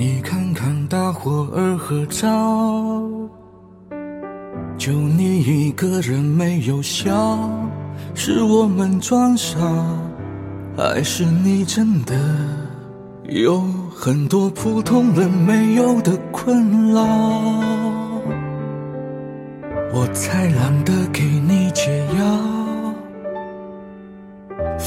你看看大伙儿合照，就你一个人没有笑，是我们装傻，还是你真的有很多普通人没有的困扰？我才懒得给你解药。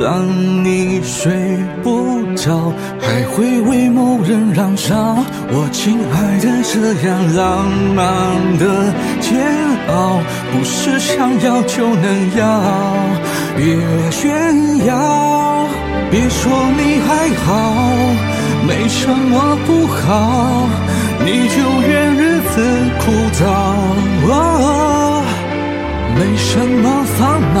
让你睡不着，还会为某人燃烧。我亲爱的，这样浪漫的煎熬。不是想要就能要，别炫耀，别说你还好，没什么不好，你就怨日子枯燥。没什么烦恼，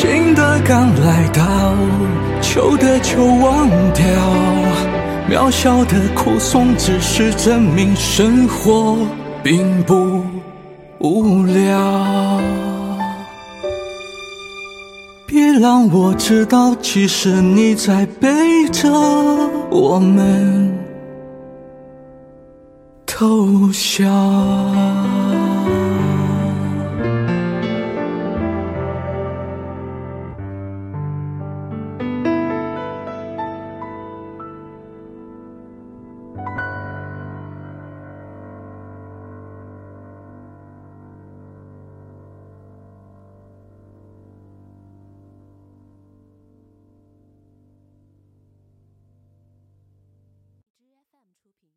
新的刚来到，旧的就忘掉。渺小的苦颂，只是证明生活并不无聊。别让我知道，其实你在背着我们。偷笑。出品。